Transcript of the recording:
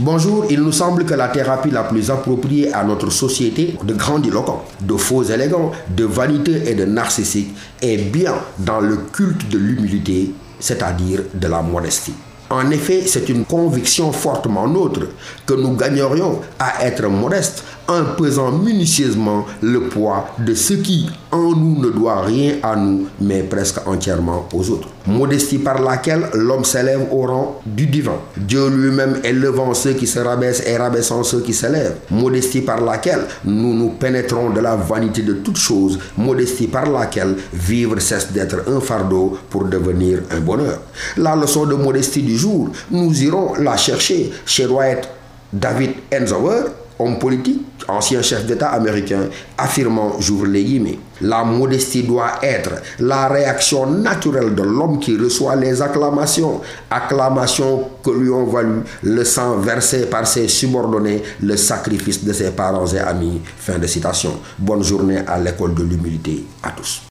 Bonjour, il nous semble que la thérapie la plus appropriée à notre société de grandiloquents, de faux élégants, de vaniteux et de narcissiques est bien dans le culte de l'humilité, c'est-à-dire de la modestie. En effet, c'est une conviction fortement nôtre que nous gagnerions à être modestes en pesant minutieusement le poids de ce qui en nous ne doit rien à nous, mais presque entièrement aux autres. Modestie par laquelle l'homme s'élève au rang du divin. Dieu lui-même élevant ceux qui se rabaissent et rabaissant ceux qui s'élèvent. Modestie par laquelle nous nous pénétrons de la vanité de toutes choses. Modestie par laquelle vivre cesse d'être un fardeau pour devenir un bonheur. La leçon de modestie du jour, nous irons la chercher chez Dwight David Eisenhower homme politique, ancien chef d'État américain, affirmant, j'ouvre les guillemets, la modestie doit être la réaction naturelle de l'homme qui reçoit les acclamations, acclamations que lui ont valu le sang versé par ses subordonnés, le sacrifice de ses parents et amis. Fin de citation. Bonne journée à l'école de l'humilité à tous.